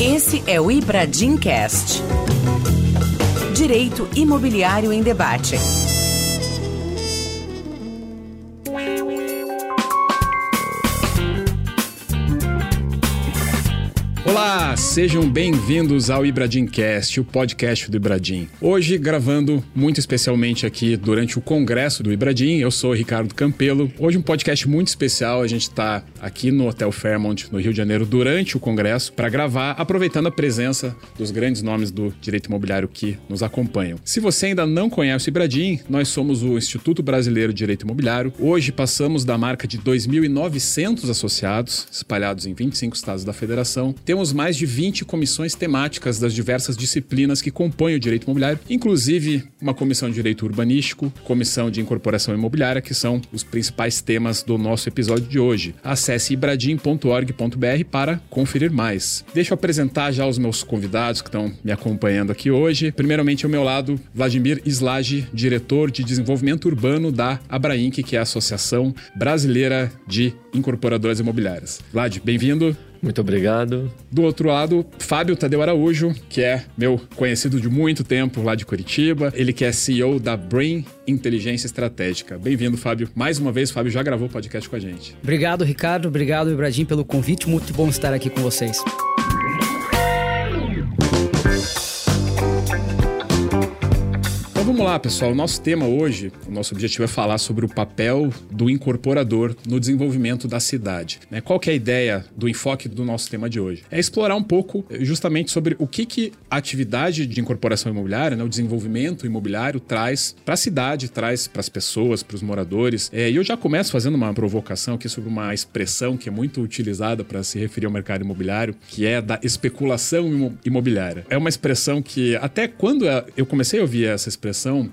Esse é o Ibradim Cast. Direito Imobiliário em Debate. Sejam bem-vindos ao Ibradimcast, o podcast do Ibradim. Hoje, gravando muito especialmente aqui durante o congresso do Ibradim, eu sou Ricardo Campelo. Hoje um podcast muito especial, a gente está aqui no Hotel Fairmont, no Rio de Janeiro, durante o congresso, para gravar, aproveitando a presença dos grandes nomes do direito imobiliário que nos acompanham. Se você ainda não conhece o Ibradim, nós somos o Instituto Brasileiro de Direito Imobiliário. Hoje passamos da marca de 2.900 associados, espalhados em 25 estados da federação. Temos mais de 20 comissões temáticas das diversas disciplinas que compõem o direito imobiliário, inclusive uma comissão de direito urbanístico, comissão de incorporação imobiliária, que são os principais temas do nosso episódio de hoje. Acesse ibradim.org.br para conferir mais. Deixa eu apresentar já os meus convidados que estão me acompanhando aqui hoje. Primeiramente, ao meu lado, Vladimir Slage, diretor de desenvolvimento urbano da Abrainc, que é a Associação Brasileira de Incorporadoras Imobiliárias. Vlad, bem-vindo. Muito obrigado. Do outro lado, Fábio Tadeu Araújo, que é meu conhecido de muito tempo lá de Curitiba. Ele que é CEO da Brain Inteligência Estratégica. Bem-vindo, Fábio. Mais uma vez, Fábio já gravou o podcast com a gente. Obrigado, Ricardo. Obrigado, Ibradim, pelo convite. Muito bom estar aqui com vocês. Então vamos lá, pessoal. O nosso tema hoje, o nosso objetivo é falar sobre o papel do incorporador no desenvolvimento da cidade. Né? Qual que é a ideia do enfoque do nosso tema de hoje? É explorar um pouco eh, justamente sobre o que, que a atividade de incorporação imobiliária, né, o desenvolvimento imobiliário traz para a cidade, traz para as pessoas, para os moradores. É, e eu já começo fazendo uma provocação aqui sobre uma expressão que é muito utilizada para se referir ao mercado imobiliário, que é da especulação imobiliária. É uma expressão que até quando eu comecei a ouvir essa expressão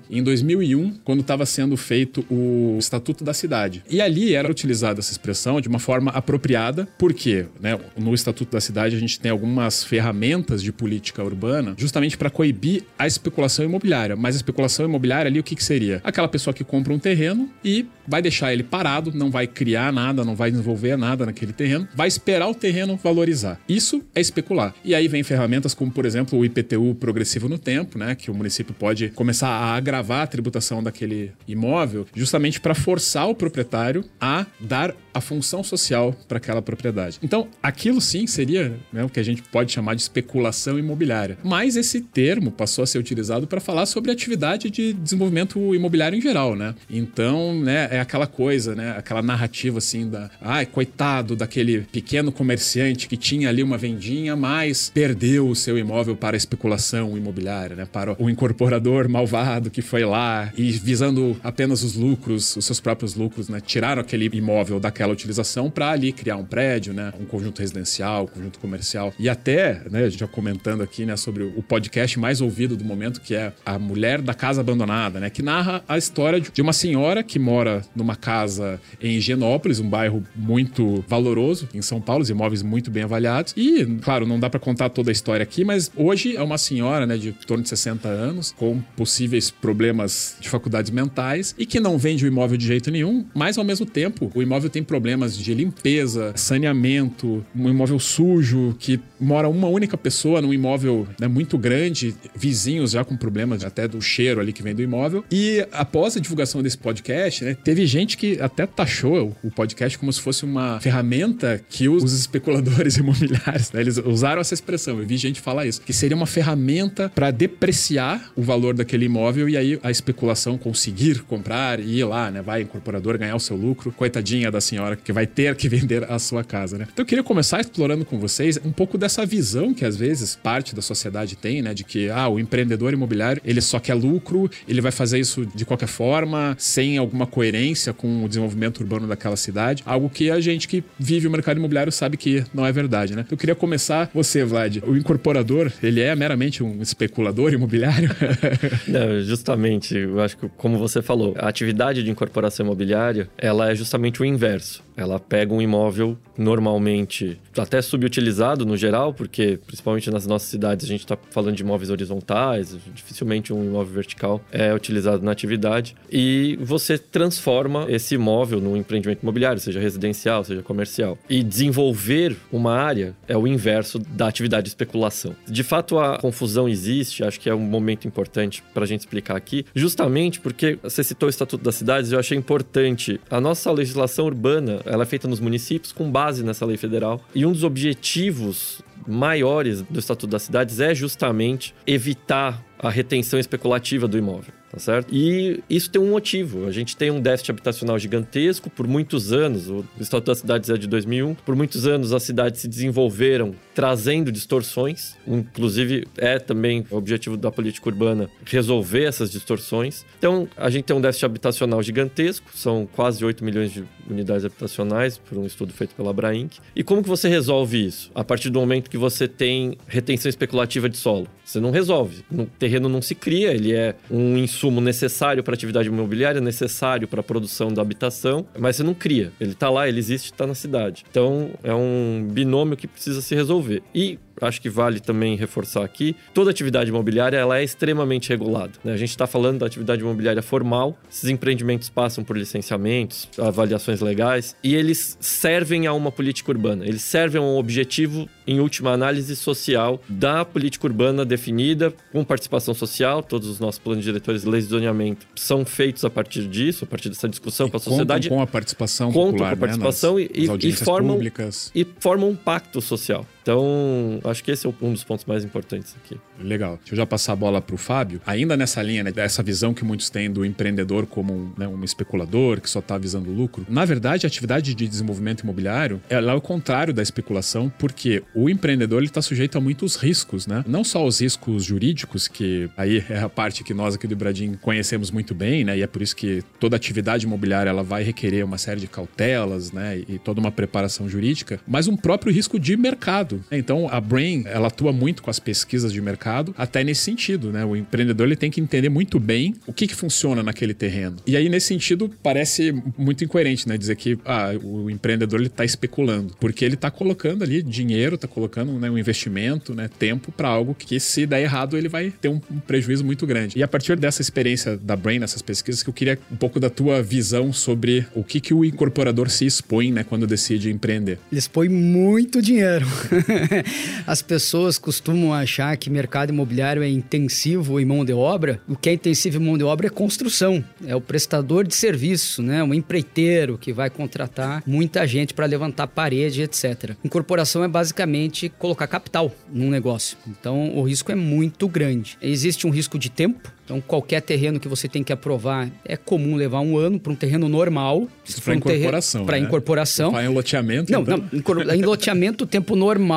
em 2001, quando estava sendo feito o Estatuto da Cidade. E ali era utilizada essa expressão de uma forma apropriada, porque né, no Estatuto da Cidade a gente tem algumas ferramentas de política urbana justamente para coibir a especulação imobiliária. Mas a especulação imobiliária ali o que, que seria? Aquela pessoa que compra um terreno e vai deixar ele parado, não vai criar nada, não vai desenvolver nada naquele terreno, vai esperar o terreno valorizar. Isso é especular. E aí vem ferramentas como, por exemplo, o IPTU progressivo no tempo, né, que o município pode começar a agravar a tributação daquele imóvel, justamente para forçar o proprietário a dar a função social para aquela propriedade. Então, aquilo sim seria né, o que a gente pode chamar de especulação imobiliária. Mas esse termo passou a ser utilizado para falar sobre atividade de desenvolvimento imobiliário em geral, né? Então, né, é aquela coisa, né, aquela narrativa assim da, ai, coitado daquele pequeno comerciante que tinha ali uma vendinha, mas perdeu o seu imóvel para a especulação imobiliária, né, para o incorporador malvado que foi lá e visando apenas os lucros, os seus próprios lucros, né, tiraram aquele imóvel daquela aquela utilização para ali criar um prédio, né? Um conjunto residencial, um conjunto comercial. E até, né, já comentando aqui, né, sobre o podcast mais ouvido do momento, que é A Mulher da Casa Abandonada, né? Que narra a história de uma senhora que mora numa casa em Higienópolis, um bairro muito valoroso em São Paulo, os imóveis muito bem avaliados. E, claro, não dá para contar toda a história aqui, mas hoje é uma senhora, né, de torno de 60 anos, com possíveis problemas de faculdades mentais e que não vende o imóvel de jeito nenhum, mas ao mesmo tempo o imóvel tem problemas de limpeza, saneamento, um imóvel sujo, que mora uma única pessoa num imóvel né, muito grande, vizinhos já com problemas até do cheiro ali que vem do imóvel. E após a divulgação desse podcast, né, teve gente que até taxou o podcast como se fosse uma ferramenta que os especuladores imobiliários, né, eles usaram essa expressão, eu vi gente falar isso, que seria uma ferramenta para depreciar o valor daquele imóvel e aí a especulação conseguir comprar e ir lá, né, vai incorporador ganhar o seu lucro. Coitadinha da senhora senhora que vai ter que vender a sua casa, né? Então eu queria começar explorando com vocês um pouco dessa visão que às vezes parte da sociedade tem, né? De que, ah, o empreendedor imobiliário, ele só quer lucro, ele vai fazer isso de qualquer forma, sem alguma coerência com o desenvolvimento urbano daquela cidade. Algo que a gente que vive o mercado imobiliário sabe que não é verdade, né? Eu queria começar você, Vlad. O incorporador, ele é meramente um especulador imobiliário? não, Justamente, eu acho que como você falou, a atividade de incorporação imobiliária, ela é justamente o inverso. Ela pega um imóvel normalmente até subutilizado no geral, porque principalmente nas nossas cidades a gente está falando de imóveis horizontais, dificilmente um imóvel vertical é utilizado na atividade, e você transforma esse imóvel num empreendimento imobiliário, seja residencial, seja comercial. E desenvolver uma área é o inverso da atividade de especulação. De fato, a confusão existe, acho que é um momento importante para a gente explicar aqui, justamente porque você citou o Estatuto das Cidades, eu achei importante. A nossa legislação urbana ela é feita nos municípios com base nessa lei federal. E um dos objetivos maiores do Estatuto das Cidades é justamente evitar a retenção especulativa do imóvel tá certo? E isso tem um motivo. A gente tem um déficit habitacional gigantesco por muitos anos. O Estatuto das Cidades é de 2001. Por muitos anos as cidades se desenvolveram trazendo distorções. Inclusive é também o objetivo da política urbana resolver essas distorções. Então a gente tem um déficit habitacional gigantesco. São quase 8 milhões de unidades habitacionais por um estudo feito pela Abrainc. E como que você resolve isso? A partir do momento que você tem retenção especulativa de solo. Você não resolve. O terreno não se cria, ele é um insumo necessário para atividade imobiliária, necessário para a produção da habitação, mas você não cria. Ele está lá, ele existe, está na cidade. Então é um binômio que precisa se resolver. E acho que vale também reforçar aqui, toda atividade imobiliária ela é extremamente regulada. Né? A gente está falando da atividade imobiliária formal, esses empreendimentos passam por licenciamentos, avaliações legais, e eles servem a uma política urbana. Eles servem a um objetivo, em última análise, social da política urbana definida, com participação social, todos os nossos planos diretores e leis de zoneamento são feitos a partir disso, a partir dessa discussão com a sociedade. com a participação contam popular, com a participação né? Nas, e, e, formam, públicas. e formam um pacto social. Então, acho que esse é um dos pontos mais importantes aqui. Legal. Deixa eu já passar a bola para o Fábio. Ainda nessa linha, né, dessa visão que muitos têm do empreendedor como um, né, um especulador que só está visando lucro. Na verdade, a atividade de desenvolvimento imobiliário ela é o contrário da especulação, porque o empreendedor está sujeito a muitos riscos, né? Não só os riscos jurídicos, que aí é a parte que nós aqui do Bradim conhecemos muito bem, né? E é por isso que toda atividade imobiliária ela vai requerer uma série de cautelas, né? E toda uma preparação jurídica, mas um próprio risco de mercado. Então, a Brain, ela atua muito com as pesquisas de mercado, até nesse sentido, né? O empreendedor ele tem que entender muito bem o que, que funciona naquele terreno. E aí, nesse sentido, parece muito incoerente, né? Dizer que ah, o empreendedor ele está especulando, porque ele está colocando ali dinheiro, está colocando né, um investimento, né, tempo para algo que, se der errado, ele vai ter um, um, prejuízo muito grande. E a partir dessa experiência da Brain, nessas pesquisas, que eu queria um pouco da tua visão sobre o que, que o incorporador se expõe, né, quando decide empreender. Ele expõe muito dinheiro. As pessoas costumam achar que mercado imobiliário é intensivo em mão de obra. O que é intensivo em mão de obra é construção. É o prestador de serviço, né? Um empreiteiro que vai contratar muita gente para levantar parede, etc. Incorporação é basicamente colocar capital num negócio. Então o risco é muito grande. Existe um risco de tempo, então, qualquer terreno que você tem que aprovar é comum levar um ano para um terreno normal. Isso para um incorporação. Para né? incorporação. Para em loteamento. Não, então... não. Em loteamento, o tempo normal,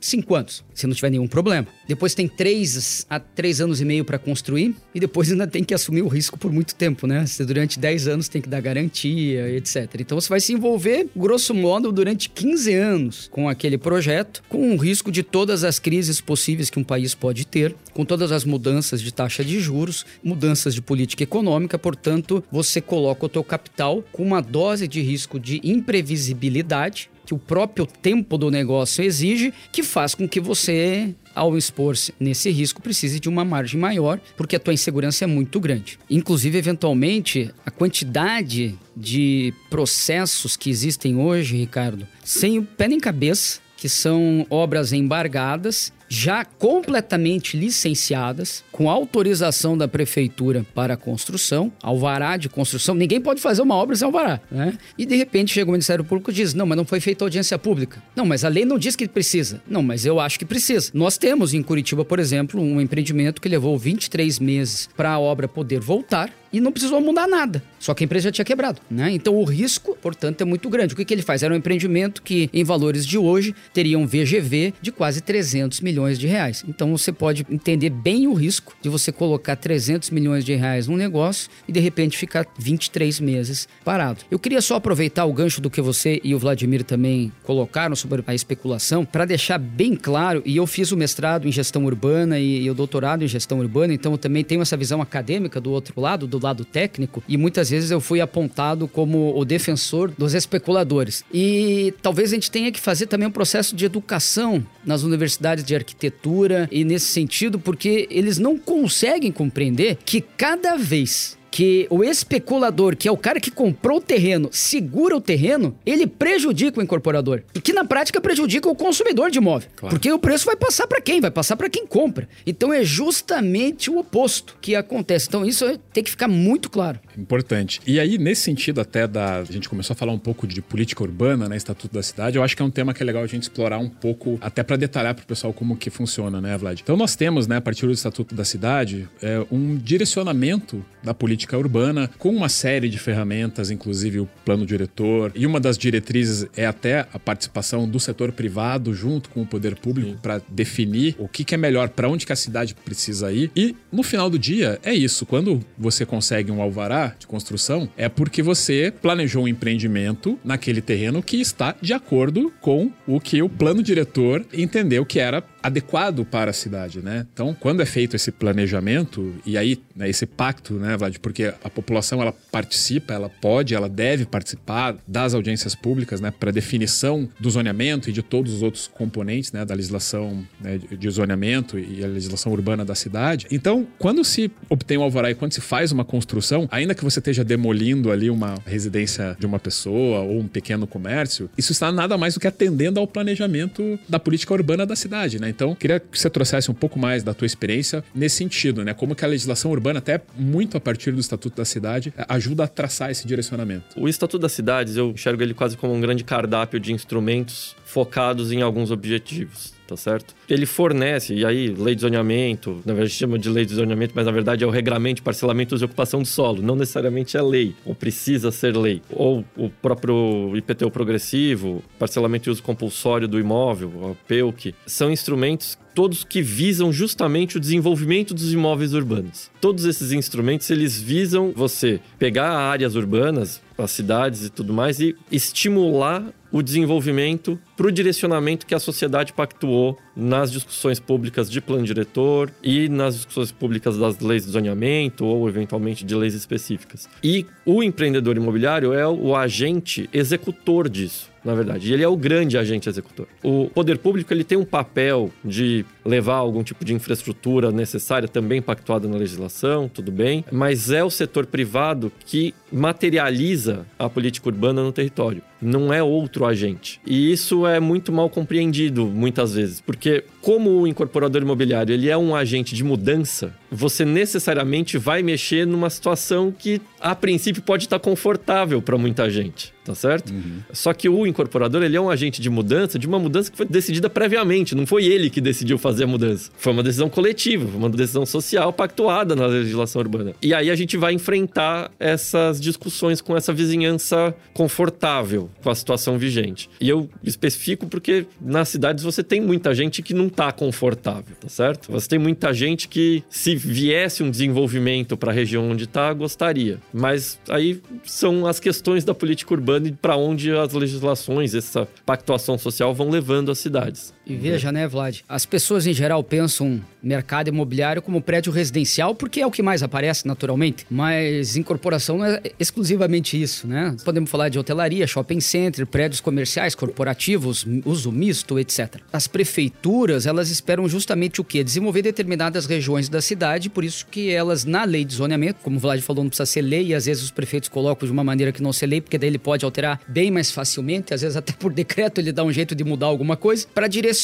cinco anos, se não tiver nenhum problema. Depois tem três a três anos e meio para construir e depois ainda tem que assumir o risco por muito tempo, né? Você durante 10 anos tem que dar garantia, etc. Então você vai se envolver, grosso modo, durante 15 anos com aquele projeto, com o risco de todas as crises possíveis que um país pode ter, com todas as mudanças de taxa de juros mudanças de política econômica, portanto, você coloca o teu capital com uma dose de risco de imprevisibilidade que o próprio tempo do negócio exige, que faz com que você ao expor-se nesse risco, precise de uma margem maior, porque a tua insegurança é muito grande. Inclusive, eventualmente, a quantidade de processos que existem hoje, Ricardo, sem o pé nem cabeça, que são obras embargadas já completamente licenciadas, com autorização da prefeitura para construção, alvará de construção. Ninguém pode fazer uma obra sem alvará, né? E de repente chega o Ministério Público e diz: não, mas não foi feita audiência pública. Não, mas a lei não diz que precisa. Não, mas eu acho que precisa. Nós temos em Curitiba, por exemplo, um empreendimento que levou 23 meses para a obra poder voltar e não precisou mudar nada. Só que a empresa já tinha quebrado, né? Então o risco, portanto, é muito grande. O que, que ele faz? Era um empreendimento que, em valores de hoje, teria um VGV de quase 300 milhões de reais. Então você pode entender bem o risco de você colocar 300 milhões de reais num negócio e de repente ficar 23 meses parado. Eu queria só aproveitar o gancho do que você e o Vladimir também colocaram sobre a especulação para deixar bem claro, e eu fiz o mestrado em gestão urbana e, e o doutorado em gestão urbana, então eu também tenho essa visão acadêmica do outro lado, do lado técnico, e muitas vezes eu fui apontado como o defensor dos especuladores. E talvez a gente tenha que fazer também um processo de educação nas universidades de arquitetura e nesse sentido, porque eles não conseguem compreender que cada vez que o especulador, que é o cara que comprou o terreno, segura o terreno, ele prejudica o incorporador. E que na prática prejudica o consumidor de imóvel. Claro. Porque o preço vai passar para quem? Vai passar para quem compra. Então é justamente o oposto que acontece. Então isso tem que ficar muito claro. Importante. E aí, nesse sentido até da... A gente começou a falar um pouco de política urbana, né? Estatuto da cidade. Eu acho que é um tema que é legal a gente explorar um pouco, até para detalhar para o pessoal como que funciona, né, Vlad? Então nós temos, né, a partir do Estatuto da Cidade, é, um direcionamento da política urbana, com uma série de ferramentas, inclusive o plano diretor. E uma das diretrizes é até a participação do setor privado junto com o poder público para definir o que, que é melhor, para onde que a cidade precisa ir. E no final do dia, é isso. Quando você consegue um alvará de construção, é porque você planejou um empreendimento naquele terreno que está de acordo com o que o plano diretor entendeu que era adequado para a cidade, né? Então, quando é feito esse planejamento e aí né, esse pacto, né, Vlad, porque a população ela participa, ela pode, ela deve participar das audiências públicas, né, para definição do zoneamento e de todos os outros componentes, né, da legislação né, de zoneamento e a legislação urbana da cidade. Então, quando se obtém o um alvará e quando se faz uma construção, ainda que você esteja demolindo ali uma residência de uma pessoa ou um pequeno comércio, isso está nada mais do que atendendo ao planejamento da política urbana da cidade, né? Né? Então, queria que você trouxesse um pouco mais da tua experiência nesse sentido, né? Como que a legislação urbana, até muito a partir do Estatuto da Cidade, ajuda a traçar esse direcionamento. O Estatuto das Cidades, eu enxergo ele quase como um grande cardápio de instrumentos focados em alguns objetivos tá certo? Ele fornece, e aí, lei de zoneamento, na verdade chama de lei de zoneamento, mas na verdade é o regramento de parcelamento de ocupação do solo, não necessariamente é lei, ou precisa ser lei. Ou o próprio IPTU progressivo, parcelamento de uso compulsório do imóvel, o PEUC, são instrumentos todos que visam justamente o desenvolvimento dos imóveis urbanos. Todos esses instrumentos, eles visam você pegar áreas urbanas, as cidades e tudo mais, e estimular o desenvolvimento para o direcionamento que a sociedade pactuou nas discussões públicas de plano diretor e nas discussões públicas das leis de zoneamento ou eventualmente de leis específicas. E o empreendedor imobiliário é o agente executor disso na verdade. Ele é o grande agente executor. O poder público ele tem um papel de levar algum tipo de infraestrutura necessária, também pactuada na legislação, tudo bem, mas é o setor privado que materializa a política urbana no território. Não é outro agente. E isso é muito mal compreendido muitas vezes, porque como o incorporador imobiliário ele é um agente de mudança, você necessariamente vai mexer numa situação que a princípio pode estar confortável para muita gente tá certo? Uhum. Só que o incorporador, ele é um agente de mudança, de uma mudança que foi decidida previamente, não foi ele que decidiu fazer a mudança. Foi uma decisão coletiva, foi uma decisão social pactuada na legislação urbana. E aí a gente vai enfrentar essas discussões com essa vizinhança confortável com a situação vigente. E eu especifico porque nas cidades você tem muita gente que não tá confortável, tá certo? Você tem muita gente que se viesse um desenvolvimento para a região onde tá, gostaria. Mas aí são as questões da política urbana e para onde as legislações, essa pactuação social vão levando as cidades. E veja, né, Vlad? As pessoas em geral pensam mercado imobiliário como prédio residencial porque é o que mais aparece naturalmente, mas incorporação não é exclusivamente isso, né? Podemos falar de hotelaria, shopping center, prédios comerciais, corporativos, uso misto, etc. As prefeituras, elas esperam justamente o quê? Desenvolver determinadas regiões da cidade, por isso que elas, na lei de zoneamento, como o Vlad falou, não precisa ser lei, e às vezes os prefeitos colocam de uma maneira que não ser lei, porque daí ele pode alterar bem mais facilmente, às vezes até por decreto ele dá um jeito de mudar alguma coisa, para direcionar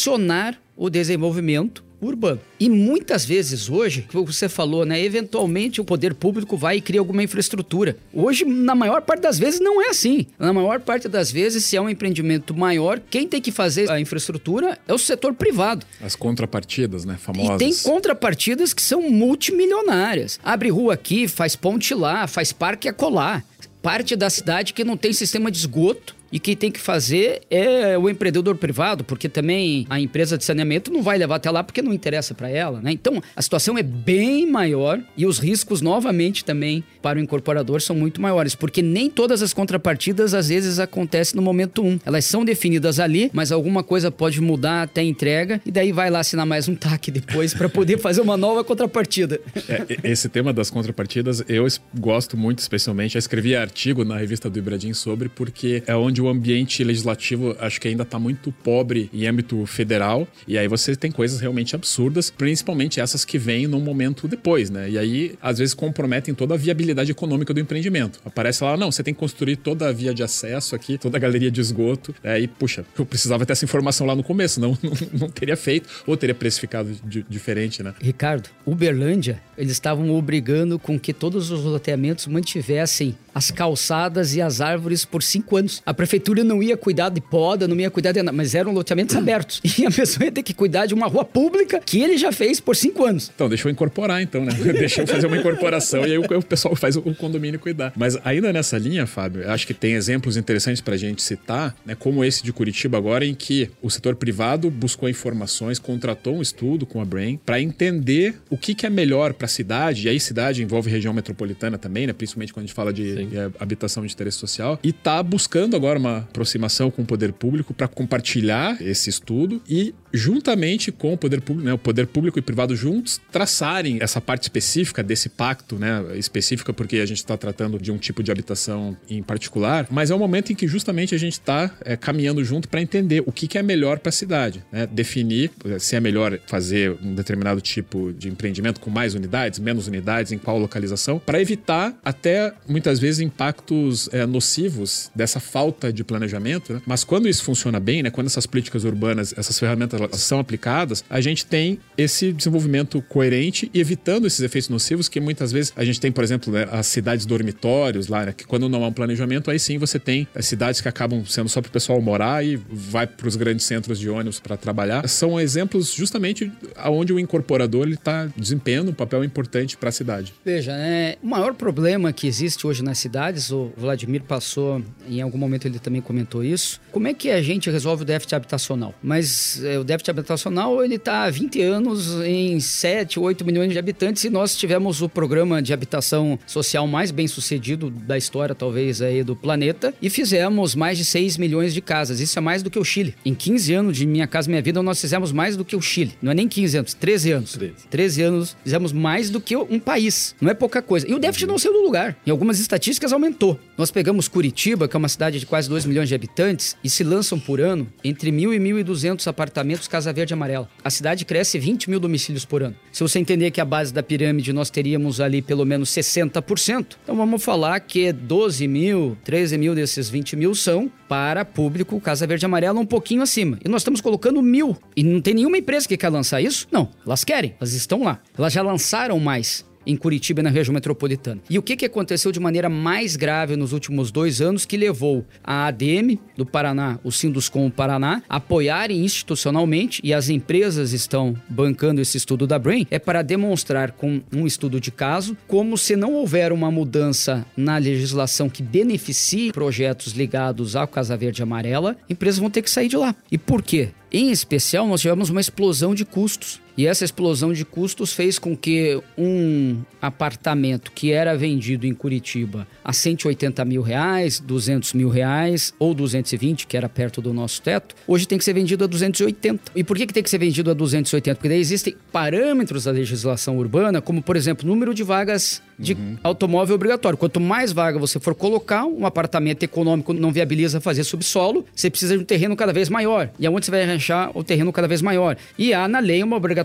o desenvolvimento urbano. E muitas vezes hoje, como você falou, né, eventualmente o poder público vai e cria alguma infraestrutura. Hoje, na maior parte das vezes, não é assim. Na maior parte das vezes, se é um empreendimento maior, quem tem que fazer a infraestrutura é o setor privado. As contrapartidas, né, famosas. E tem contrapartidas que são multimilionárias. Abre rua aqui, faz ponte lá, faz parque acolá. Parte da cidade que não tem sistema de esgoto E quem tem que fazer é o empreendedor privado, porque também a empresa de saneamento não vai levar até lá porque não interessa para ela, né? Então, a situação é bem maior e os riscos novamente também para o incorporador são muito maiores, porque nem todas as contrapartidas às vezes acontecem no momento um. Elas são definidas ali, mas alguma coisa pode mudar até a entrega e daí vai lá assinar mais um TAC depois para poder fazer uma nova contrapartida. É, esse tema das contrapartidas eu gosto muito, especialmente. Eu escrevi artigo na revista do Ibradim sobre, porque é onde o ambiente legislativo acho que ainda está muito pobre em âmbito federal. E aí você tem coisas realmente absurdas, principalmente essas que vêm num momento depois, né? E aí, às vezes, comprometem toda a viabilidade econômica do empreendimento. Aparece lá, não, você tem que construir toda a via de acesso aqui, toda a galeria de esgoto. É, puxa, eu precisava ter essa informação lá no começo, não, não, não teria feito, ou teria precificado de, diferente, né? Ricardo, Uberlândia, eles estavam obrigando com que todos os loteamentos mantivessem as calçadas e as árvores por cinco anos. A prefeitura não ia cuidar de poda, não ia cuidar de nada, mas eram loteamentos abertos. E a pessoa ia ter que cuidar de uma rua pública que ele já fez por cinco anos. Então, deixa eu incorporar, então, né? deixa eu fazer uma incorporação e aí o, o pessoal faz o, o, condomínio cuidar. Mas ainda nessa linha, Fábio, acho que tem exemplos interessantes para a gente citar, né? Como esse de Curitiba agora, em que o setor privado buscou informações, contratou um estudo com a Brain para entender o que, que é melhor para a cidade. E aí, cidade envolve região metropolitana também, né? Principalmente quando a gente fala de é, habitação de interesse social, e está buscando agora uma aproximação com o poder público para compartilhar esse estudo e, juntamente com o poder público, né, o poder público e privado juntos, traçarem essa parte específica desse pacto, né, específica porque a gente está tratando de um tipo de habitação em particular, mas é um momento em que justamente a gente está é, caminhando junto para entender o que, que é melhor para a cidade, né? definir se é melhor fazer um determinado tipo de empreendimento com mais unidades, menos unidades, em qual localização, para evitar até muitas vezes impactos é, nocivos dessa falta de planejamento. Né? Mas quando isso funciona bem, né, quando essas políticas urbanas, essas ferramentas são aplicadas, a gente tem esse desenvolvimento coerente e evitando esses efeitos nocivos que muitas vezes a gente tem, por exemplo, né, as cidades dormitórios lá, né, que quando não há um planejamento, aí sim você tem as cidades que acabam sendo só para o pessoal morar e vai para os grandes centros de ônibus para trabalhar. São exemplos justamente aonde o incorporador está desempenhando um papel importante para a cidade. Veja, né, o maior problema que existe hoje nas cidades, o Vladimir passou, em algum momento ele também comentou isso. Como é que a gente resolve o déficit habitacional? Mas é, o déficit habitacional ele está há 20 anos em 7, 8 milhões de habitantes e nós tivemos o programa de habitação social mais bem sucedido da história, talvez, aí do planeta e fizemos mais de 6 milhões de casas. Isso é mais do que o Chile. Em 15 anos de Minha Casa Minha Vida, nós fizemos mais do que o Chile. Não é nem 15 anos, 13 anos. 13, 13 anos fizemos mais do que um país. Não é pouca coisa. E o déficit não saiu do lugar. Em algumas estatísticas aumentou. Nós pegamos Curitiba, que é uma cidade de quase 2 milhões de habitantes, e se lançam por ano entre 1.000 e 1.200 apartamentos Casa Verde Amarela. A cidade cresce 20 mil domicílios por ano. Se você entender que a base da pirâmide nós teríamos ali pelo menos 60%, então vamos falar que 12 mil, 13 mil desses 20 mil são para público Casa Verde Amarela um pouquinho acima. E nós estamos colocando mil. E não tem nenhuma empresa que quer lançar isso? Não, elas querem, elas estão lá. Elas já lançaram mais em Curitiba e na região metropolitana. E o que, que aconteceu de maneira mais grave nos últimos dois anos que levou a ADM do Paraná, o Sinduscom Paraná, apoiarem institucionalmente, e as empresas estão bancando esse estudo da Brain, é para demonstrar com um estudo de caso como se não houver uma mudança na legislação que beneficie projetos ligados à Casa Verde Amarela, empresas vão ter que sair de lá. E por quê? Em especial, nós tivemos uma explosão de custos. E essa explosão de custos fez com que um apartamento que era vendido em Curitiba a 180 mil reais, 200 mil reais ou 220, que era perto do nosso teto, hoje tem que ser vendido a 280. E por que, que tem que ser vendido a 280? Porque daí existem parâmetros da legislação urbana, como por exemplo, número de vagas de uhum. automóvel obrigatório. Quanto mais vaga você for colocar, um apartamento econômico não viabiliza fazer subsolo, você precisa de um terreno cada vez maior. E aonde você vai arranjar o terreno cada vez maior? E há na lei uma obrigatoriedade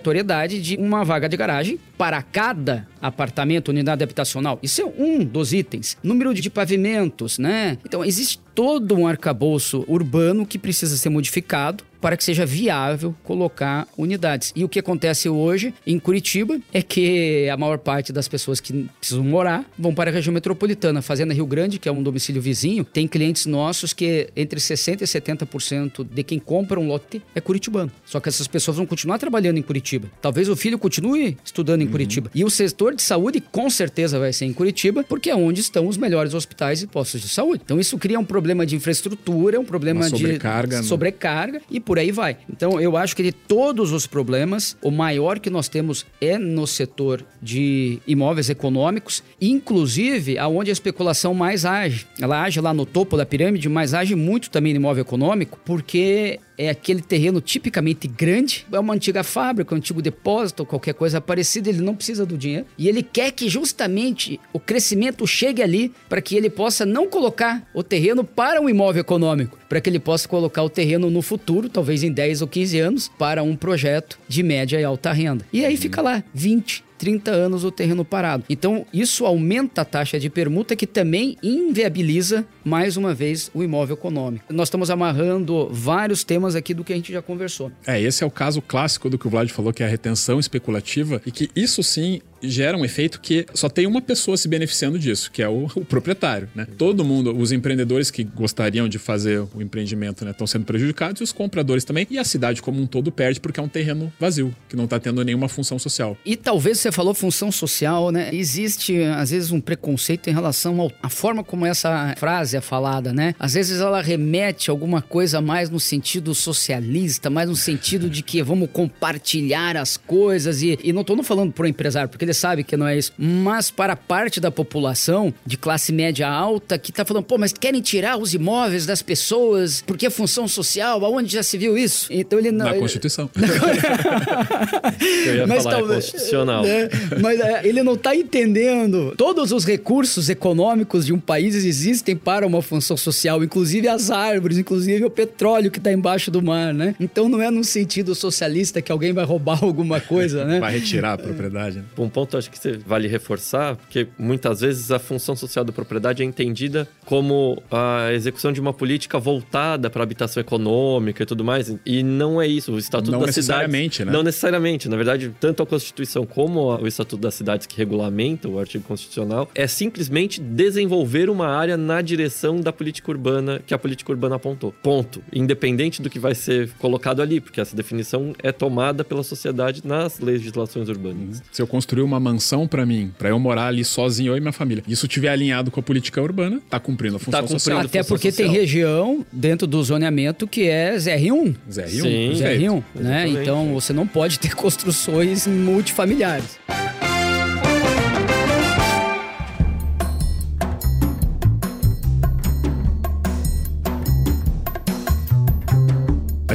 de uma vaga de garagem para cada apartamento, unidade habitacional. Isso é um dos itens. Número de pavimentos, né? Então, existe todo um arcabouço urbano que precisa ser modificado para que seja viável colocar unidades. E o que acontece hoje em Curitiba é que a maior parte das pessoas que precisam morar vão para a região metropolitana. Fazenda Rio Grande, que é um domicílio vizinho, tem clientes nossos que entre 60% e 70% de quem compra um lote é curitibano. Só que essas pessoas vão continuar trabalhando em Curitiba. Talvez o filho continue estudando em uhum. Curitiba. E o setor de saúde com certeza vai ser em Curitiba, porque é onde estão os melhores hospitais e postos de saúde. Então isso cria um problema de infraestrutura, um problema sobrecarga, de sobrecarga né? e por aí vai. Então eu acho que de todos os problemas, o maior que nós temos é no setor de imóveis econômicos, inclusive aonde a especulação mais age. Ela age lá no topo da pirâmide, mas age muito também no imóvel econômico, porque é aquele terreno tipicamente grande, é uma antiga fábrica, um antigo depósito, qualquer coisa parecida, ele não precisa do dinheiro. E ele quer que justamente o crescimento chegue ali para que ele possa não colocar o terreno para um imóvel econômico, para que ele possa colocar o terreno no futuro, talvez em 10 ou 15 anos, para um projeto de média e alta renda. E aí fica lá 20, 30 anos o terreno parado. Então, isso aumenta a taxa de permuta, que também inviabiliza, mais uma vez, o imóvel econômico. Nós estamos amarrando vários temas aqui do que a gente já conversou. É, esse é o caso clássico do que o Vlad falou, que é a retenção especulativa, e que isso sim gera um efeito que só tem uma pessoa se beneficiando disso, que é o, o proprietário, né? Todo mundo, os empreendedores que gostariam de fazer o empreendimento, né, estão sendo prejudicados e os compradores também, e a cidade como um todo perde porque é um terreno vazio, que não está tendo nenhuma função social. E talvez você falou função social, né? Existe às vezes um preconceito em relação à forma como essa frase é falada, né? Às vezes ela remete a alguma coisa mais no sentido socialista, mais no sentido de que vamos compartilhar as coisas e, e não estou falando pro empresário, porque ele sabe que não é isso. Mas para parte da população de classe média alta que tá falando, pô, mas querem tirar os imóveis das pessoas porque é função social, aonde já se viu isso? Então ele não. Na Constituição. Eu ia mas falar, é talvez, é constitucional. Né? Mas é, ele não tá entendendo. Todos os recursos econômicos de um país existem para uma função social, inclusive as árvores, inclusive o petróleo que tá embaixo do mar, né? Então não é no sentido socialista que alguém vai roubar alguma coisa, né? Vai retirar a propriedade. Né? Um ponto acho que vale reforçar, porque muitas vezes a função social da propriedade é entendida como a execução de uma política voltada para a habitação econômica e tudo mais, e não é isso. O Estatuto não da Cidade... Né? Não necessariamente. Na verdade, tanto a Constituição como o Estatuto das Cidades que regulamenta o artigo constitucional é simplesmente desenvolver uma área na direção da política urbana que a política urbana apontou. Ponto. Independente do que vai ser colocado ali, porque essa definição é tomada pela sociedade nas legislações urbanas. Uhum. Se eu construir uma mansão para mim, para eu morar ali sozinho, eu e minha família, isso tiver alinhado com a política urbana, tá cumprindo a função tá cumprindo social. Até porque social. tem região dentro do zoneamento que é ZR1. ZR1. Sim, ZR1, né? Então você não pode ter construções multifamiliares.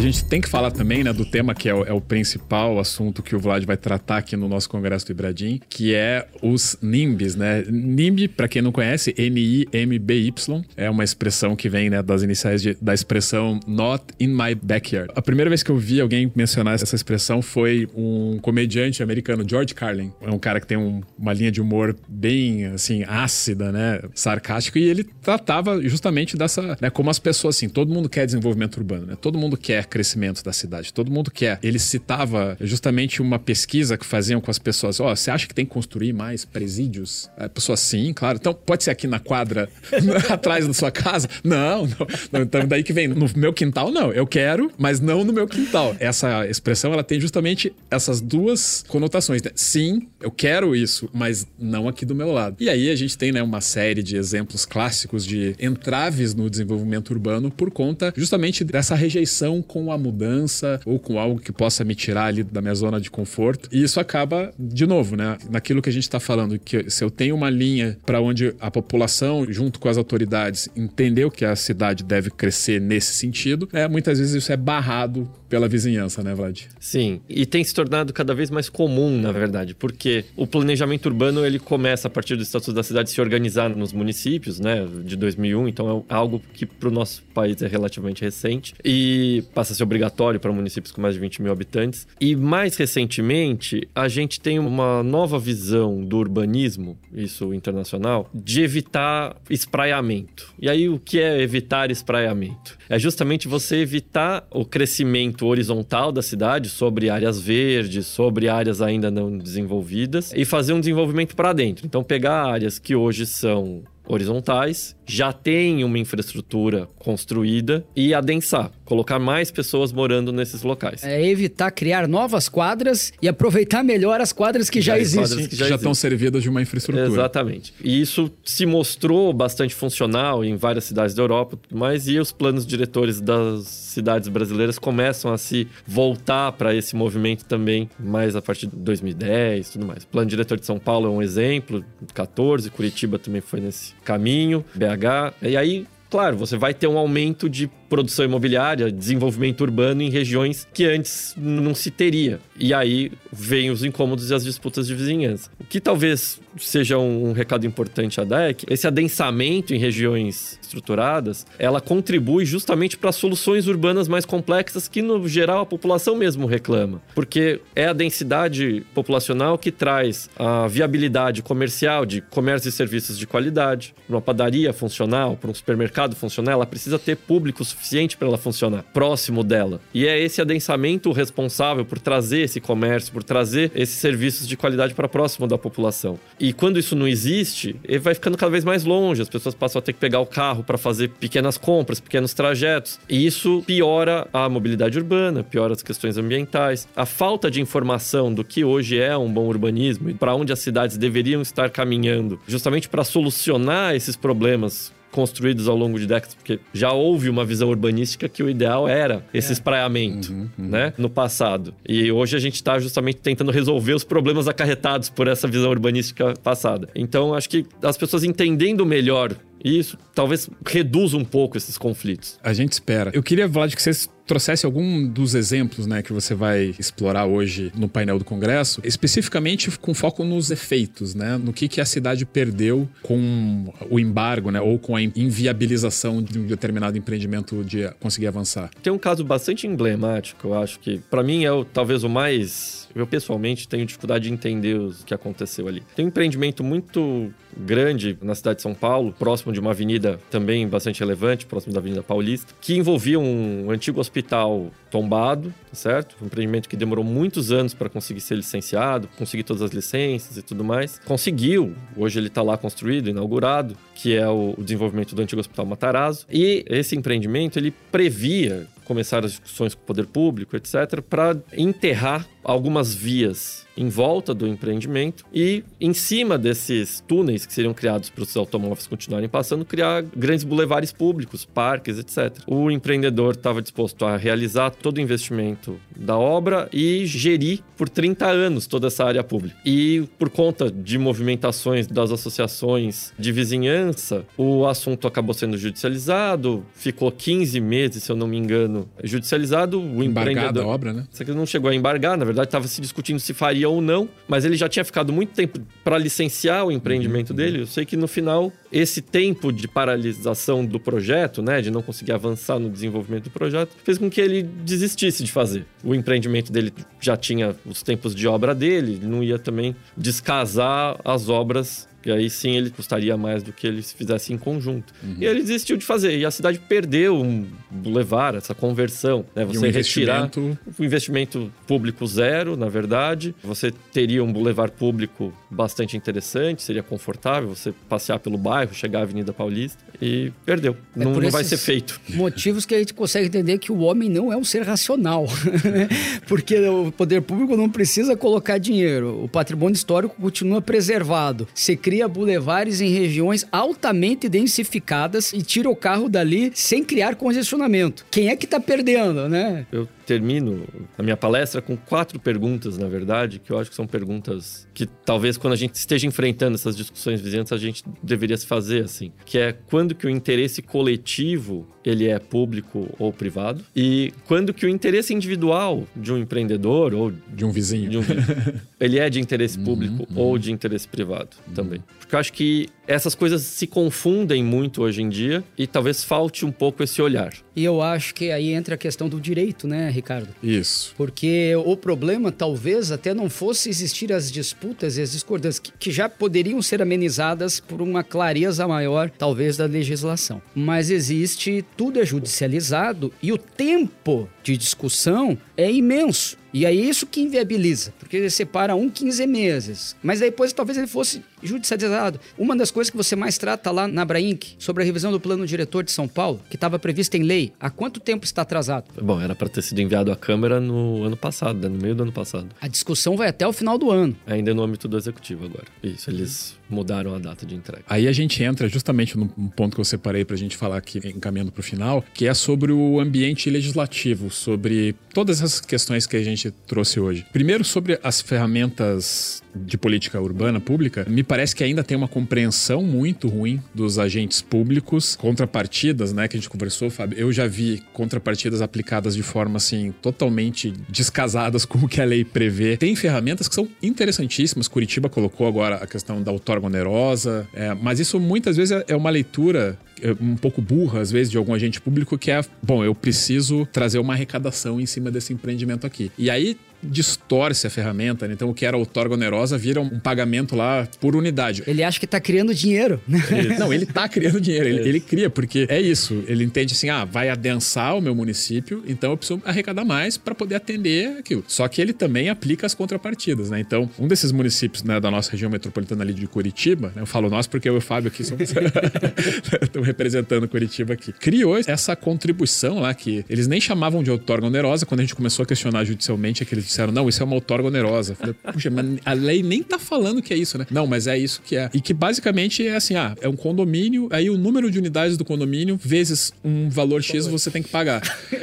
Gente tem que falar também né, do tema que é o, é o, principal assunto que o Vlad vai tratar aqui no nosso Congresso do Ibradim, que é os NIMBs, né? NIMB, para quem não conhece, N-I-M-B-Y, é uma expressão que vem né, das iniciais de, da expressão Not in my backyard. A primeira vez que eu vi alguém mencionar essa expressão foi um comediante americano, George Carlin. É um cara que tem um, uma linha de humor bem, assim, ácida, né? Sarcástico, e ele tratava justamente dessa, né, como as pessoas, assim, todo mundo quer desenvolvimento urbano, né? Todo mundo quer crescimento da cidade. Todo mundo quer. Ele citava justamente uma pesquisa que faziam com as pessoas. Ó, oh, você acha que tem que construir mais presídios? A pessoa, sim, claro. Então, pode ser aqui na quadra, atrás da sua casa? Não, não. Então, daí que vem. No meu quintal, não. Eu quero, mas não no meu quintal. Essa expressão, ela tem justamente essas duas conotações. Né? Sim, eu quero isso, mas não aqui do meu lado. E aí a gente tem, né, uma série de exemplos clássicos de entraves no desenvolvimento urbano por conta justamente dessa rejeição com com a mudança ou com algo que possa me tirar ali da minha zona de conforto. E isso acaba, de novo, né, naquilo que a gente está falando, que se eu tenho uma linha para onde a população, junto com as autoridades, entendeu que a cidade deve crescer nesse sentido, é, muitas vezes isso é barrado pela vizinhança, né, Vlad? Sim, e tem se tornado cada vez mais comum, na verdade, porque o planejamento urbano ele começa a partir do Estatuto da Cidade se organizar nos municípios, né, de 2001, então é algo que para o nosso país é relativamente recente e passa a ser obrigatório para municípios com mais de 20 mil habitantes. E mais recentemente, a gente tem uma nova visão do urbanismo, isso internacional, de evitar espraiamento. E aí, o que é evitar espraiamento? É justamente você evitar o crescimento horizontal da cidade sobre áreas verdes, sobre áreas ainda não desenvolvidas e fazer um desenvolvimento para dentro. Então, pegar áreas que hoje são horizontais, já tem uma infraestrutura construída e adensar, colocar mais pessoas morando nesses locais. É evitar criar novas quadras e aproveitar melhor as quadras que já, já existem. Que já, já estão servidas de uma infraestrutura. Exatamente. E isso se mostrou bastante funcional em várias cidades da Europa, mas e os planos diretores das cidades brasileiras começam a se voltar para esse movimento também, mais a partir de 2010 tudo mais. O plano diretor de São Paulo é um exemplo, 14, Curitiba também foi nesse caminho, BH. E aí, claro, você vai ter um aumento de produção imobiliária, desenvolvimento urbano em regiões que antes não se teria. E aí vem os incômodos e as disputas de vizinhança. O que talvez seja um, recado importante a que esse adensamento em regiões estruturadas, ela contribui justamente para soluções urbanas mais complexas que no geral a população mesmo reclama, porque é a densidade populacional que traz a viabilidade comercial de comércio e serviços de qualidade, uma padaria funcional, para um supermercado funcional, ela precisa ter público suficiente para ela funcionar próximo dela. E é esse adensamento responsável por trazer esse comércio, por trazer esses serviços de qualidade para próximo da população. E quando isso não existe, ele vai ficando cada vez mais longe, as pessoas passam a ter que pegar o carro para fazer pequenas compras, pequenos trajetos. E isso piora a mobilidade urbana, piora as questões ambientais. A falta de informação do que hoje é um bom urbanismo e para onde as cidades deveriam estar caminhando, justamente para solucionar esses problemas construídos ao longo de décadas, porque já houve uma visão urbanística que o ideal era esse é. espraiamento, uhum, uhum. né, no passado. E hoje a gente está justamente tentando resolver os problemas acarretados por essa visão urbanística passada. Então, acho que as pessoas entendendo melhor e isso talvez reduza um pouco esses conflitos. A gente espera. Eu queria, Vlad, que vocês trouxesse algum dos exemplos né, que você vai explorar hoje no painel do Congresso, especificamente com foco nos efeitos, né, no que, que a cidade perdeu com o embargo né, ou com a inviabilização de um determinado empreendimento de conseguir avançar. Tem um caso bastante emblemático, eu acho que para mim é o, talvez o mais eu pessoalmente tenho dificuldade de entender o que aconteceu ali. Tem um empreendimento muito grande na cidade de São Paulo, próximo de uma avenida também bastante relevante, próximo da Avenida Paulista, que envolvia um antigo hospital tombado, tá certo? Um empreendimento que demorou muitos anos para conseguir ser licenciado, conseguir todas as licenças e tudo mais. Conseguiu, hoje ele está lá construído, inaugurado, que é o desenvolvimento do antigo Hospital Matarazzo. E esse empreendimento ele previa começar as discussões com o poder público, etc., para enterrar algumas vias em volta do empreendimento e em cima desses túneis que seriam criados para os automóveis continuarem passando, criar grandes bulevares públicos, parques, etc. O empreendedor estava disposto a realizar todo o investimento da obra e gerir por 30 anos toda essa área pública. E por conta de movimentações das associações de vizinhança, o assunto acabou sendo judicializado, ficou 15 meses, se eu não me engano, judicializado. O Embargada a obra, né? Isso aqui não chegou a embargar, na verdade estava se discutindo se faria ou não, mas ele já tinha ficado muito tempo para licenciar o empreendimento uhum. dele. Eu sei que no final, esse tempo de paralisação do projeto, né, de não conseguir avançar no desenvolvimento do projeto, fez com que ele desistisse de fazer. O empreendimento dele já tinha os tempos de obra dele, não ia também descasar as obras e aí sim ele custaria mais do que ele se fizesse em conjunto. Uhum. E ele desistiu de fazer. E a cidade perdeu um boulevard, essa conversão. Né? Você um retirar o investimento público zero, na verdade. Você teria um boulevard público bastante interessante, seria confortável você passear pelo bairro, chegar à Avenida Paulista. E perdeu. É não, não vai ser feito. Motivos que a gente consegue entender que o homem não é um ser racional. Né? Porque o poder público não precisa colocar dinheiro. O patrimônio histórico continua preservado. Você cria cria bulevares em regiões altamente densificadas e tira o carro dali sem criar congestionamento. Quem é que está perdendo, né? Eu termino a minha palestra com quatro perguntas, na verdade, que eu acho que são perguntas que talvez quando a gente esteja enfrentando essas discussões vizinhas a gente deveria se fazer assim, que é quando que o interesse coletivo ele é público ou privado e quando que o interesse individual de um empreendedor ou de um vizinho, de um, ele é de interesse uhum, público uhum, ou de interesse privado uhum. também. Porque eu acho que essas coisas se confundem muito hoje em dia e talvez falte um pouco esse olhar. E eu acho que aí entra a questão do direito, né? Ricardo? Isso. Porque o problema talvez até não fosse existir as disputas e as discordâncias, que, que já poderiam ser amenizadas por uma clareza maior, talvez, da legislação. Mas existe, tudo é judicializado e o tempo de discussão é imenso. E é isso que inviabiliza, porque ele separa um 15 meses. Mas depois talvez ele fosse judicializado. Uma das coisas que você mais trata lá na Brainc sobre a revisão do plano diretor de São Paulo, que estava prevista em lei, há quanto tempo está atrasado? Bom, era para ter sido enviado à Câmara no ano passado, né? no meio do ano passado. A discussão vai até o final do ano. Ainda no âmbito do executivo agora. Isso, eles mudaram a data de entrega. Aí a gente entra justamente num ponto que eu separei para a gente falar aqui, encaminhando para o final, que é sobre o ambiente legislativo, sobre todas essas questões que a gente trouxe hoje. Primeiro, sobre as ferramentas de política urbana pública, me parece que ainda tem uma compreensão muito ruim dos agentes públicos, contrapartidas, né, que a gente conversou, Fábio. Eu já vi contrapartidas aplicadas de forma assim totalmente descasadas com o que a lei prevê. Tem ferramentas que são interessantíssimas. Curitiba colocou agora a questão da outorga onerosa, é, mas isso muitas vezes é uma leitura é, um pouco burra, às vezes, de algum agente público que é, bom, eu preciso trazer uma arrecadação em cima desse empreendimento aqui. E aí distorce a ferramenta, né? Então o que era outorga onerosa vira um pagamento lá por unidade. Ele acha que está criando dinheiro. Isso. Não, ele está criando dinheiro, ele, ele, cria, porque é isso. Ele entende assim, ah, vai adensar o meu município, então eu preciso arrecadar mais para poder atender aquilo. Só que ele também aplica as contrapartidas, né? Então, um desses municípios né, da nossa região metropolitana ali de Curitiba, né, eu falo nós porque eu e o Fábio aqui somos... estamos representando Curitiba aqui, criou essa contribuição lá que eles nem chamavam de outorga onerosa, quando a gente começou a questionar judicialmente, é que eles disseram, não, isso é uma outorga onerosa. Falei, Puxa, mas a lei nem tá falando que é isso, né? Não, mas é isso que é. E que basicamente é assim, ah, é um condomínio, aí o número de unidades do condomínio vezes um valor X você tem que pagar.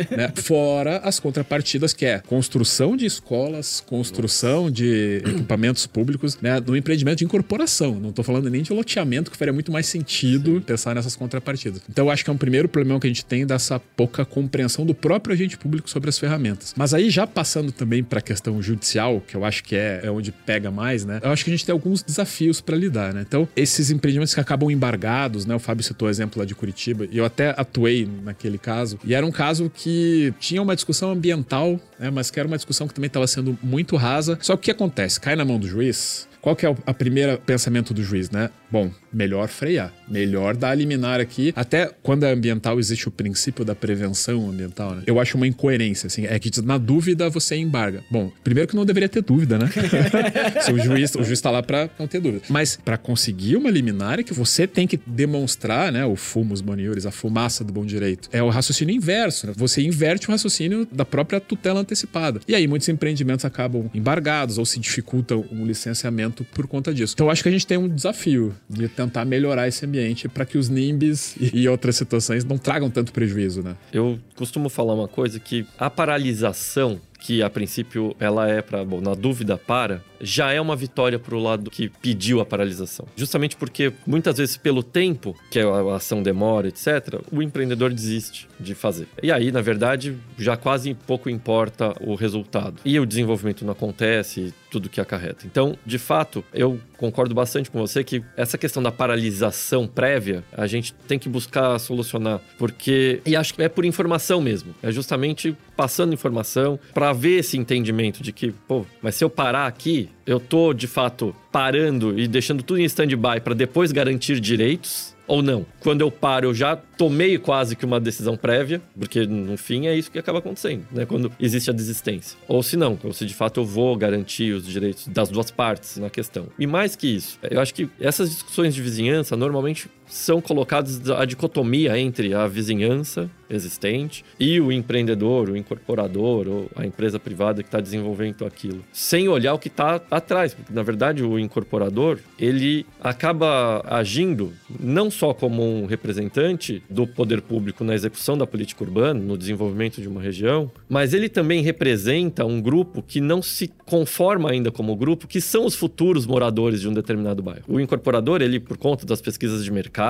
né? Fora as contrapartidas que é construção de escolas, construção de equipamentos públicos, né? No empreendimento de incorporação. Não tô falando nem de loteamento, que faria muito mais sentido Sim. pensar nessas contrapartidas. Então eu acho que é um primeiro problema que a gente tem dessa pouca compreensão do próprio agente público sobre as ferramentas. Mas aí já passando também para a questão judicial, que eu acho que é, é onde pega mais, né? Eu acho que a gente tem alguns desafios para lidar, né? Então, esses empreendimentos que acabam embargados, né? O Fábio citou o exemplo lá de Curitiba, e eu até atuei naquele caso, e era um caso que tinha uma discussão ambiental, né? Mas que era uma discussão que também estava sendo muito rasa. Só que o que acontece? Cai na mão do juiz, qual que é o a primeira pensamento do juiz, né? Bom, melhor frear, melhor dar a liminar aqui. Até quando é ambiental existe o princípio da prevenção ambiental, né? Eu acho uma incoerência, assim, é que na dúvida você embarga. Bom, primeiro que não deveria ter dúvida, né? Se o juiz, o juiz tá lá para não ter dúvida. Mas para conseguir uma liminar é que você tem que demonstrar, né, o fumus boniuris, a fumaça do bom direito. É o raciocínio inverso, né? Você inverte o raciocínio da própria tutela antecipada. E aí muitos empreendimentos acabam embargados ou se dificulta um licenciamento por conta disso. Então acho que a gente tem um desafio de tentar melhorar esse ambiente para que os NIMBs e outras situações não tragam tanto prejuízo, né? Eu costumo falar uma coisa que a paralisação que a princípio ela é para, na dúvida para, já é uma vitória para o lado que pediu a paralisação. Justamente porque muitas vezes pelo tempo que a ação demora, etc, o empreendedor desiste de fazer. E aí, na verdade, já quase pouco importa o resultado. E o desenvolvimento não acontece, tudo que acarreta. Então, de fato, eu concordo bastante com você que essa questão da paralisação prévia, a gente tem que buscar solucionar, porque e acho que é por informação mesmo. É justamente passando informação para haver esse entendimento de que, pô, mas se eu parar aqui, eu tô de fato parando e deixando tudo em stand-by para depois garantir direitos ou não. Quando eu paro, eu já tomei quase que uma decisão prévia, porque no fim é isso que acaba acontecendo, né? Quando existe a desistência. Ou se não, ou se de fato eu vou garantir os direitos das duas partes na questão. E mais que isso, eu acho que essas discussões de vizinhança normalmente são colocadas a dicotomia entre a vizinhança existente e o empreendedor, o incorporador ou a empresa privada que está desenvolvendo aquilo, sem olhar o que está atrás. Porque, na verdade, o incorporador ele acaba agindo não só como um representante do poder público na execução da política urbana, no desenvolvimento de uma região, mas ele também representa um grupo que não se conforma ainda como grupo, que são os futuros moradores de um determinado bairro. O incorporador, ele, por conta das pesquisas de mercado,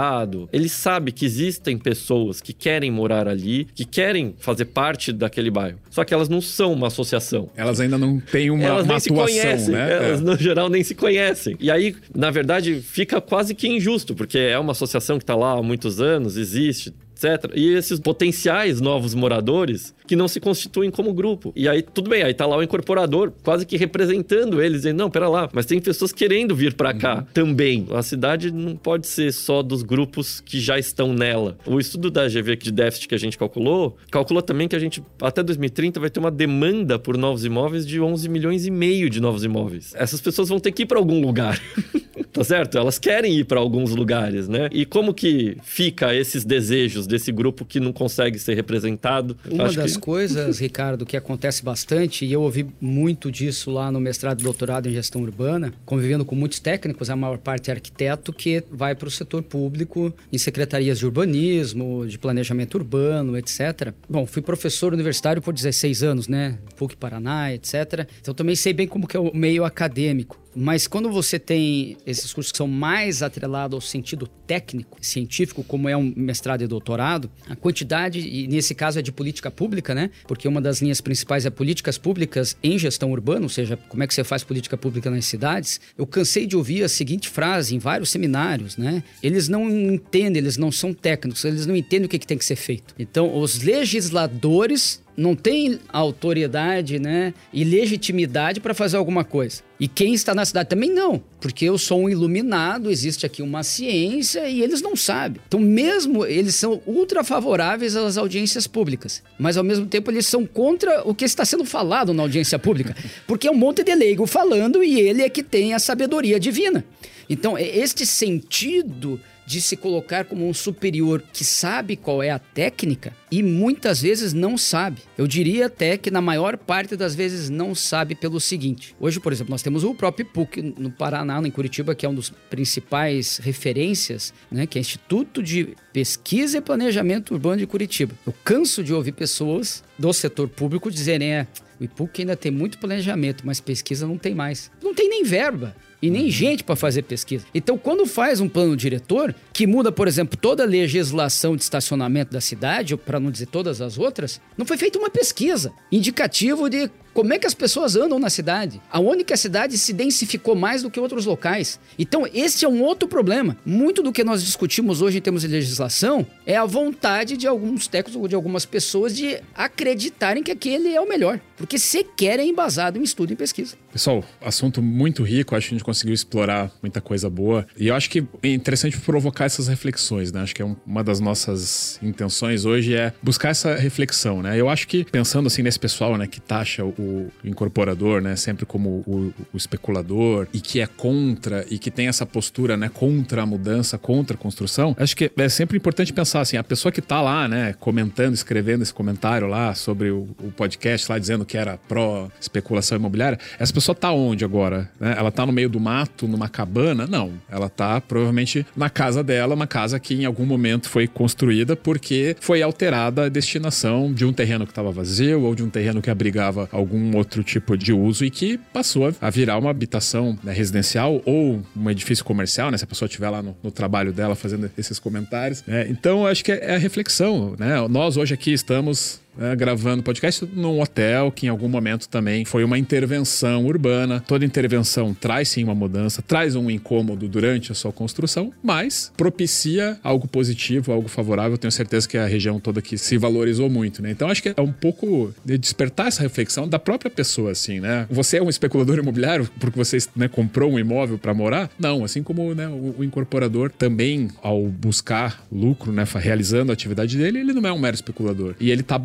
ele sabe que existem pessoas que querem morar ali, que querem fazer parte daquele bairro. Só que elas não são uma associação. Elas ainda não têm uma, elas uma atuação, conhecem, né? Elas, é. no geral, nem se conhecem. E aí, na verdade, fica quase que injusto, porque é uma associação que está lá há muitos anos, existe, etc. E esses potenciais novos moradores que não se constituem como grupo. E aí, tudo bem, aí tá lá o incorporador quase que representando eles, dizendo, não, pera lá, mas tem pessoas querendo vir para cá uhum. também. A cidade não pode ser só dos grupos que já estão nela. O estudo da GV de déficit que a gente calculou, calculou também que a gente, até 2030, vai ter uma demanda por novos imóveis de 11 milhões e meio de novos imóveis. Essas pessoas vão ter que ir para algum lugar. tá certo? Elas querem ir para alguns lugares, né? E como que fica esses desejos desse grupo que não consegue ser representado? Uma das que... coisas, Ricardo, que acontece bastante, e eu ouvi muito disso lá no mestrado e doutorado em gestão urbana, convivendo com muitos técnicos, a maior parte é arquiteto, que vai para o setor público em secretarias de urbanismo, de planejamento urbano, etc. Bom, fui professor universitário por 16 anos, né? PUC Paraná, etc. Então também sei bem como que é o meio acadêmico. Mas quando você tem esses cursos que são mais atrelados ao sentido técnico, científico, como é um mestrado e doutorado, a quantidade, e nesse caso é de política pública, né? Porque uma das linhas principais é políticas públicas em gestão urbana, ou seja, como é que você faz política pública nas cidades. Eu cansei de ouvir a seguinte frase em vários seminários, né? Eles não entendem, eles não são técnicos, eles não entendem o que, que tem que ser feito. Então, os legisladores não tem autoridade né, e legitimidade para fazer alguma coisa. E quem está na cidade também não, porque eu sou um iluminado, existe aqui uma ciência e eles não sabem. Então, mesmo eles são ultra favoráveis às audiências públicas, mas ao mesmo tempo eles são contra o que está sendo falado na audiência pública, porque é um monte de leigo falando e ele é que tem a sabedoria divina. Então, é este sentido de se colocar como um superior que sabe qual é a técnica e muitas vezes não sabe. Eu diria até que na maior parte das vezes não sabe pelo seguinte. Hoje, por exemplo, nós temos o próprio PUC no Paraná, em Curitiba, que é um dos principais referências, né, que é Instituto de Pesquisa e Planejamento Urbano de Curitiba. Eu canso de ouvir pessoas do setor público dizerem, é, o IPUC ainda tem muito planejamento, mas pesquisa não tem mais. Não tem nem verba e nem uhum. gente para fazer pesquisa. Então, quando faz um plano diretor que muda, por exemplo, toda a legislação de estacionamento da cidade, para não dizer todas as outras, não foi feita uma pesquisa indicativo de como é que as pessoas andam na cidade? A cidade se densificou mais do que outros locais? Então, esse é um outro problema. Muito do que nós discutimos hoje em termos de legislação é a vontade de alguns técnicos ou de algumas pessoas de acreditarem que aquele é o melhor. Porque sequer é embasado em estudo e pesquisa. Pessoal, assunto muito rico, acho que a gente conseguiu explorar muita coisa boa. E eu acho que é interessante provocar essas reflexões, né? Acho que é uma das nossas intenções hoje é buscar essa reflexão, né? Eu acho que pensando assim nesse pessoal, né, que taxa o incorporador, né, sempre como o, o, especulador e que é contra e que tem essa postura, né, contra a mudança, contra a construção, acho que é sempre importante pensar assim, a pessoa que tá lá, né, comentando, escrevendo esse comentário lá sobre o, o podcast lá dizendo que era pró especulação imobiliária, essa pessoa tá onde agora? Né? Ela tá no meio do mato, numa cabana? Não, ela tá provavelmente na casa dela, uma casa que em algum momento foi construída porque foi alterada a destinação de um terreno que estava vazio ou de um terreno que abrigava algum outro tipo de uso e que passou a virar uma habitação né, residencial ou um edifício comercial, né? Se a pessoa estiver lá no, no, trabalho dela fazendo esses comentários. Né? Então, acho que é, é a reflexão, né? Nós hoje aqui estamos né, gravando podcast num hotel que em algum momento também foi uma intervenção urbana. Toda intervenção traz sim uma mudança, traz um incômodo durante a sua construção, mas propicia algo positivo, algo favorável. tenho certeza que a região toda aqui se valorizou muito, né? Então acho que é um pouco de despertar essa reflexão da própria pessoa, assim, né? Você é um especulador imobiliário porque você né, comprou um imóvel para morar? Não, assim como né, o, o, incorporador também, ao buscar lucro, né, realizando a atividade dele, ele não é um mero especulador. E ele tá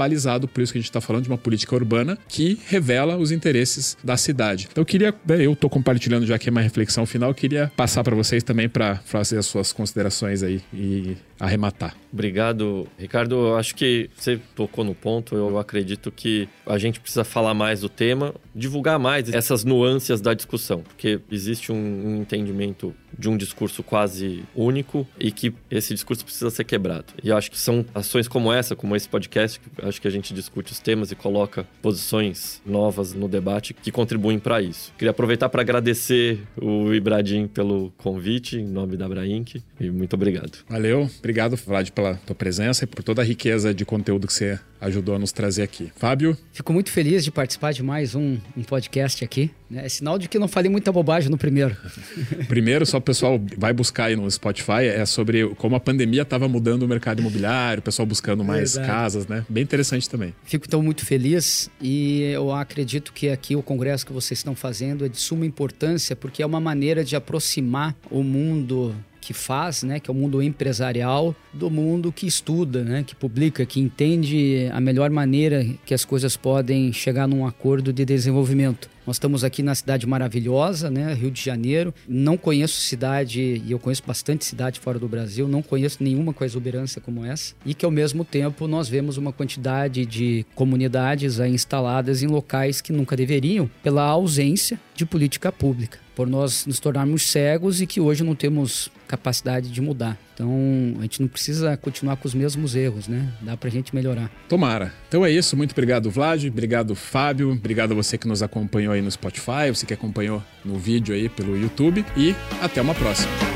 por isso que a gente está falando de uma política urbana que revela os interesses da cidade. Então eu queria, né, eu estou compartilhando já aqui uma reflexão final, queria passar para vocês também para fazer as suas considerações aí e arrematar. Obrigado, Ricardo. Eu acho que você tocou no ponto. Eu acredito que a gente precisa falar mais do tema, divulgar mais essas nuances da discussão, porque existe um entendimento de um discurso quase único e que esse discurso precisa ser quebrado. E eu acho que são ações como essa, como esse podcast, que acho que a gente discute os temas e coloca posições novas no debate que contribuem para isso. Queria aproveitar para agradecer o Ibradim pelo convite em nome da Brainc e muito obrigado. Valeu, obrigado Vlad pela tua presença e por toda a riqueza de conteúdo que você ajudou a nos trazer aqui. Fábio? Fico muito feliz de participar de mais um, um podcast aqui. É sinal de que não falei muita bobagem no primeiro. Primeiro, só o pessoal vai buscar aí no Spotify, é sobre como a pandemia estava mudando o mercado imobiliário, o pessoal buscando mais Verdade. casas, né? Bem interessante também. Fico então muito feliz e eu acredito que aqui o congresso que vocês estão fazendo é de suma importância porque é uma maneira de aproximar o mundo que faz, né, que é o mundo empresarial, do mundo que estuda, né, que publica, que entende a melhor maneira que as coisas podem chegar num acordo de desenvolvimento. Nós estamos aqui na cidade maravilhosa, né, Rio de Janeiro. Não conheço cidade, e eu conheço bastante cidade fora do Brasil, não conheço nenhuma com exuberância como essa. E que ao mesmo tempo nós vemos uma quantidade de comunidades instaladas em locais que nunca deveriam, pela ausência de política pública por nós nos tornarmos cegos e que hoje não temos capacidade de mudar. Então, a gente não precisa continuar com os mesmos erros, né? Dá pra gente melhorar. Tomara. Então é isso. Muito obrigado, Vlad. Obrigado, Fábio. Obrigado a você que nos acompanhou aí no Spotify, você que acompanhou no vídeo aí pelo YouTube. E até uma próxima.